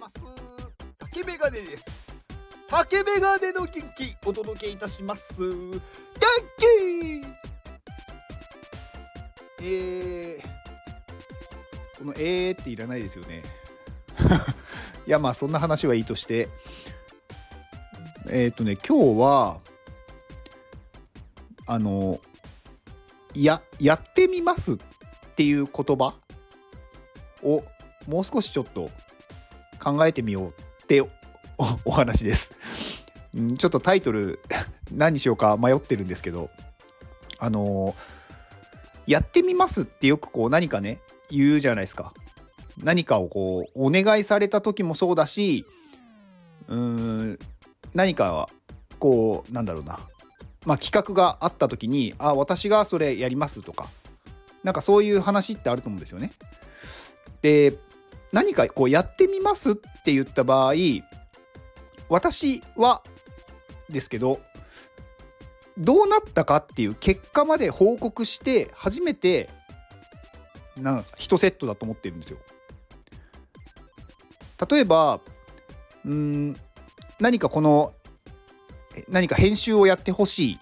ます。竹メガネです。竹メガネの元気お届けいたします。元気！えー、この「えー」っていらないですよね。いやまあそんな話はいいとして。えっ、ー、とね今日はあのややってみますっていう言葉をもう少しちょっと考えてみようって お話です。ちょっとタイトル 何にしようか迷ってるんですけどあのやってみますってよくこう何かね言うじゃないですか。何かをこうお願いされた時もそうだしうーん何かこうなんだろうなまあ企画があった時にあ私がそれやりますとかなんかそういう話ってあると思うんですよね。で何かこうやってみますって言った場合私はですけどどうなったかっていう結果まで報告して初めてなんか1セットだと思ってるんですよ。例えばうん何かこの何か編集をやってほしいっ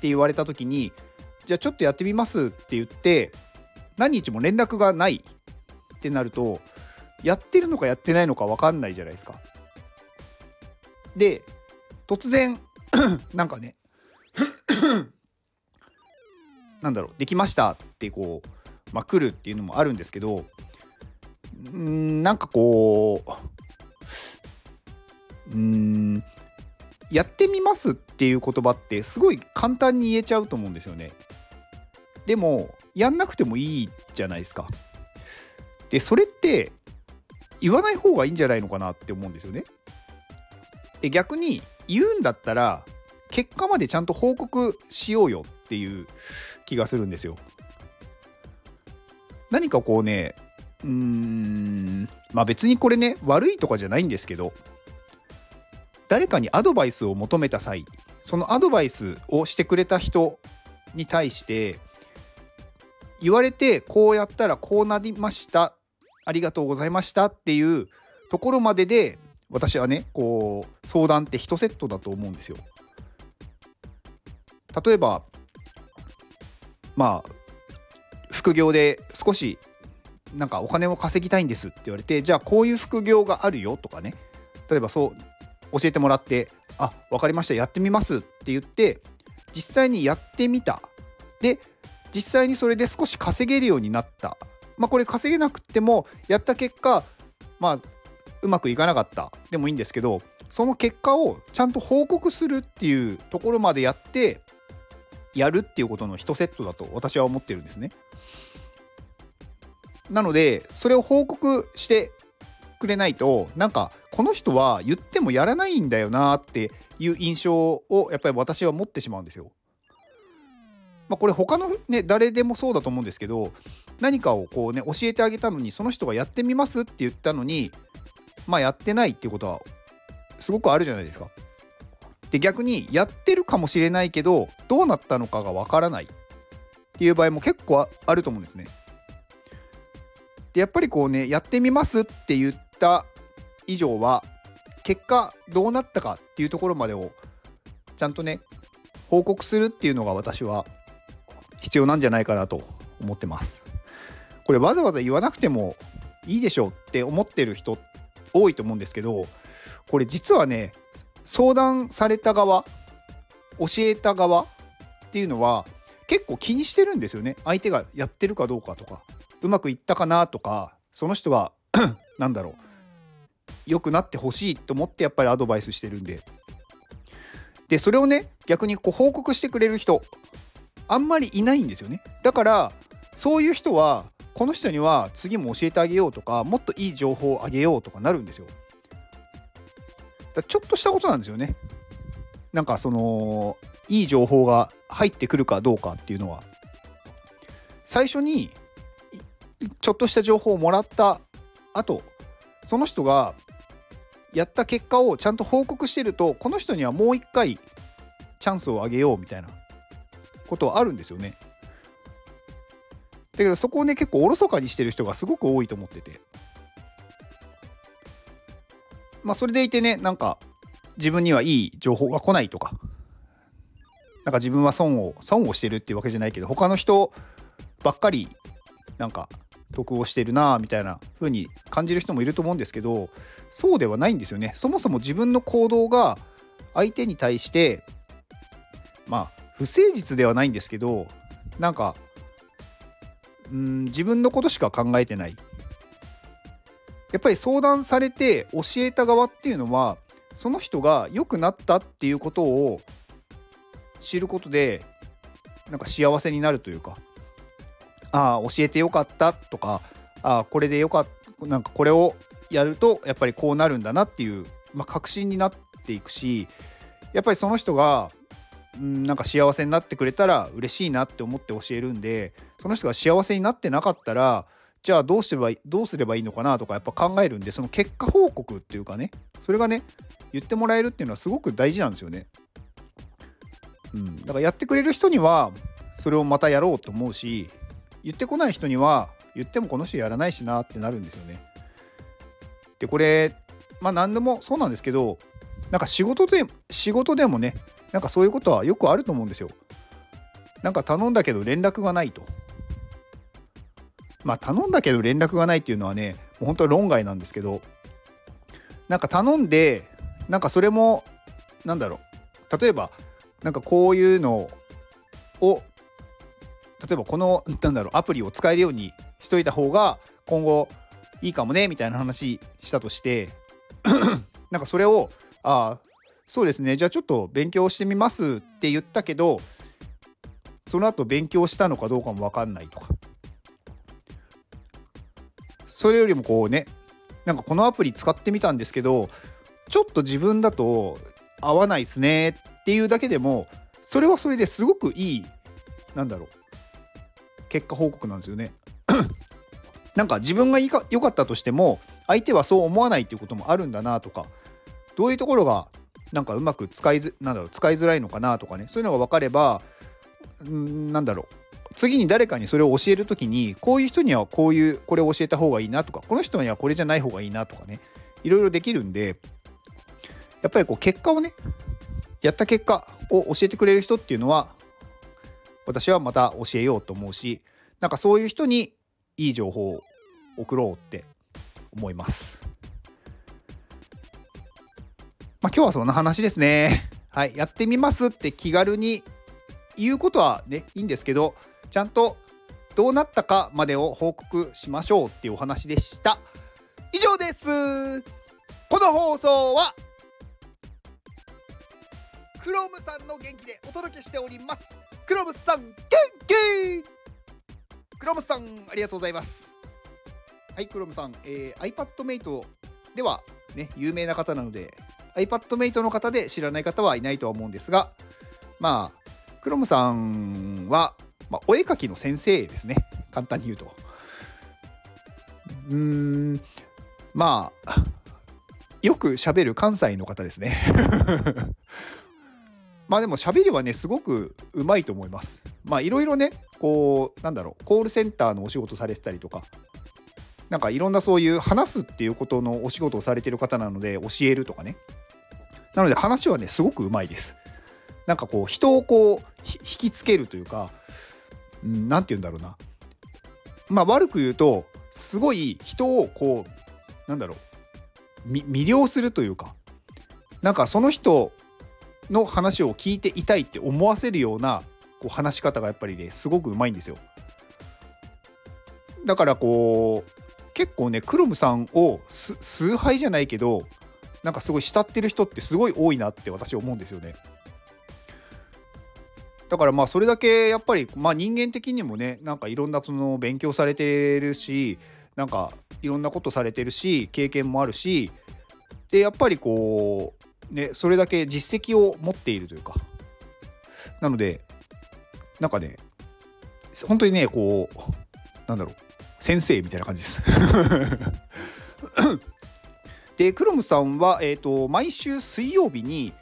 て言われた時にじゃあちょっとやってみますって言って何日も連絡がないってなるとやってるのかやってないのか分かんないじゃないですか。で突然 なんかね なんだろうできましたってこうまあ、来るっていうのもあるんですけどんなんかこううんやってみますっていう言葉ってすごい簡単に言えちゃうと思うんですよね。でもやんなくてもいいじゃないですか。でそれって言わない方がいいんじゃないのかなって思うんですよね。で逆に言うんだったら結果までちゃんと報告しようよっていう気がするんですよ。何かこうねうーんまあ別にこれね悪いとかじゃないんですけど誰かにアドバイスを求めた際そのアドバイスをしてくれた人に対して言われてこうやったらこうなりましたありがとうございましたっていうところまでで私はねこう相談って1セットだと思うんですよ。例えばまあ副業で少しなんかお金を稼ぎたいんですって言われてじゃあこういう副業があるよとかね。例えばそう教えてもらってあ分かりましたやってみますって言って実際にやってみた。で実際にそれで少し稼げるようになった。まあこれ稼げなくてもやった結果まあうまくいかなかったでもいいんですけどその結果をちゃんと報告するっていうところまでやってやるっていうことの1セットだと私は思ってるんですね。なのでそれを報告してくれないとなんかこの人は言ってもやらないんだよなっていう印象をやっぱり私は持ってしまうんですよ。まあ、これ他のね誰でもそうだと思うんですけど何かをこうね教えてあげたのにその人がやってみますって言ったのにまあやってないっていうことはすごくあるじゃないですか。で逆にやってるかもしれないけどどうなったのかがわからないっていう場合も結構あると思うんですね。でやっぱりこうねやってみますって言った以上は結果どうなったかっていうところまでをちゃんとね報告するっていうのが私は必要なんじゃないかなと思ってます。これわざわざ言わなくてもいいでしょうって思ってる人多いと思うんですけどこれ実はね相談された側教えた側っていうのは結構気にしてるんですよね。相手がやってるかどうかとかうまくいったかなとかその人が何 だろう。良くなってほしいと思ってやっぱりアドバイスしてるんで。でそれをね逆にこう報告してくれる人あんまりいないんですよね。だからそういう人はこの人には次も教えてあげようとかもっといい情報をあげようとかなるんですよ。だちょっとしたことなんですよね。なんかそのいい情報が入ってくるかどうかっていうのは。最初にちょっとした情報をもらった後その人がやった結果をちゃんと報告してるとこの人にはもう一回チャンスをあげようみたいなことはあるんですよね。だけどそこをね結構おろそかにしてる人がすごく多いと思ってて。まあそれでいてねなんか自分にはいい情報が来ないとか。なんか自分は損を損をしてるっていうわけじゃないけど他の人ばっかりなんか得をしてるなみたいな風に感じる人もいると思うんですけどそうではないんですよね。そもそも自分の行動が相手に対してまあ不誠実ではないんですけどなんかうん自分のことしか考えてない。やっぱり相談されて教えた側っていうのはその人が良くなったっていうことを知ることでなんか幸せになるというかああ教えてよかったとかああこれでよかったなんかこれをやるとやっぱりこうなるんだなっていう、まあ、確信になっていくしやっぱりその人がんなんか幸せになってくれたら嬉しいなって思って教えるんでその人が幸せになってなかったらじゃあどうすればどうすればいいのかなとかやっぱ考えるんでその結果報告っていうかねそれがね言ってもらえるっていうのはすごく大事なんですよね。うん、だからやってくれる人にはそれをまたやろうと思うし言ってこない人には言ってもこの人やらないしなってなるんですよね。でこれまあ何でもそうなんですけどなんか仕事で仕事でもねなんかそういうことはよくあると思うんですよ。なんか頼んだけど連絡がないと。まあ頼んだけど連絡がないっていうのはねもう本当に論外なんですけどなんか頼んでなんかそれもなんだろう例えばなんかこういうのを例えばこのなんだろうアプリを使えるようにしといた方が今後いいかもねみたいな話したとして なんかそれをああそうですね。じゃあちょっと勉強してみますって言ったけどその後勉強したのかどうかも分かんないとか。それよりもこうねなんかこのアプリ使ってみたんですけどちょっと自分だと合わないっすねっていうだけでもそれはそれですごくいいなんだろう結果報告なんですよね。なんか自分が良かったとしても相手はそう思わないっていうこともあるんだなとかどういうところがなんかうまく使いづなんだろう使いづらいのかなとかね。そういうのが分かればんなんだろう。次に誰かにそれを教える時にこういう人にはこういうこれを教えた方がいいなとかこの人にはこれじゃない方がいいなとかね。いろいろできるんでやっぱりこう結果をねやった結果を教えてくれる人っていうのは私はまた教えようと思うしなんかそういう人にいい情報を送ろうって思います。まあ、今日はそんな話ですね。はい、やってみますって気軽に言うことはねいいんですけどちゃんとどうなったかまでを報告しましょうっていうお話でした。以上です。この放送はクロムさんの元気でお届けしております。クロムさん元気。クロムさんありがとうございます。はいクロムさん、えー、iPadMate ではね有名な方なので iPadMate の方で知らない方はいないとは思うんですがまあクロムさんは、まあ、お絵描きの先生ですね。簡単に言うと。うーんまあよく喋る関西の方ですね。まあでも喋りはねすごくうまいと思います。まあいろいろねこうなんだろうコールセンターのお仕事されてたりとかなんかいろんなそういう話すっていうことのお仕事をされてる方なので教えるとかね。なので話はねすごくうまいです。なんかこう人をこう引きつけるというか何、て言うんだろうな。まあ悪く言うとすごい人をこうなんだろう魅了するというかなんかその人の話を聞いていたいって思わせるようなこう話し方がやっぱりねすごくうまいんですよ。だからこう結構ねクロムさんを崇拝じゃないけどなんかすごい慕ってる人ってすごい多いなって私思うんですよね。だからまあそれだけやっぱりまあ人間的にもねなんかいろんなその勉強されてるしなんかいろんなことされてるし経験もあるしでやっぱりこうねそれだけ実績を持っているというか。なのでなんかね本当にねこうなんだろう先生みたいな感じです。でクロムさんは、えーと毎週水曜日に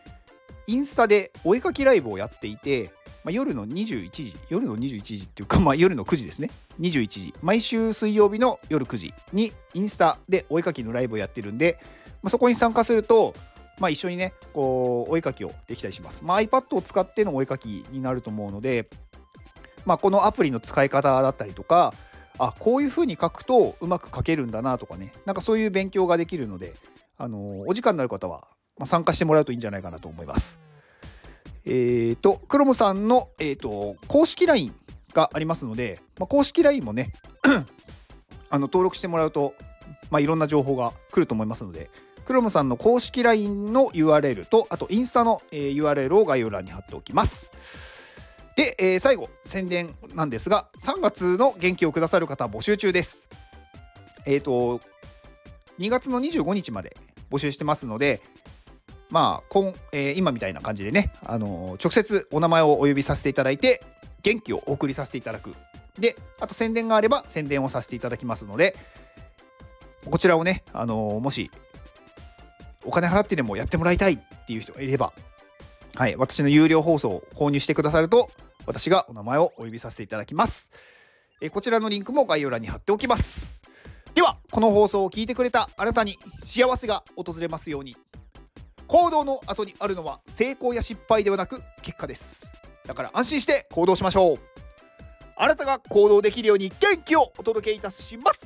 インスタでお絵かきライブをやっていてまあ、夜の21時、夜の21時っていうか、まあ、夜の9時ですね。21時。毎週水曜日の夜9時にインスタでお絵かきのライブをやってるんで、まあ、そこに参加すると、まあ、一緒にねこうお絵かきをできたりします、まあ、iPad を使ってのお絵かきになると思うので、まあ、このアプリの使い方だったりとかあこういう風に書くとうまく書けるんだなとかねなんかそういう勉強ができるので、あのー、お時間のある方は、まあ、参加してもらうといいんじゃないかなと思います。えっ、ー、とクロムさんの、えーと、公式 LINE がありますので、まあ、公式 LINE もねあの登録してもらうと、まあ、いろんな情報が来ると思いますのでクロムさんの公式 LINE の URL とあとインスタの、え、URL を概要欄に貼っておきます。で、えー、最後、宣伝なんですが、3月の元気をくださる方募集中です。えっ、ー、と、2月の25日まで募集してますので、まあ、こんえー、今みたいな感じでね、あの直接お名前をお呼びさせていただいて、元気をお送りさせていただく。で、あと宣伝があれば宣伝をさせていただきますので、こちらをね、あのもし、お金払ってでもやってもらいたいっていう人がいれば、はい、私の有料放送を購入してくださると、私がお名前をお呼びさせていただきます。えこちらのリンクも概要欄に貼っておきます。では、この放送を聞いてくれたあなたに幸せが訪れますように。行動の後にあるのは成功や失敗ではなく結果です。だから安心して行動しましょう。あなたが行動できるように元気をお届けいたします。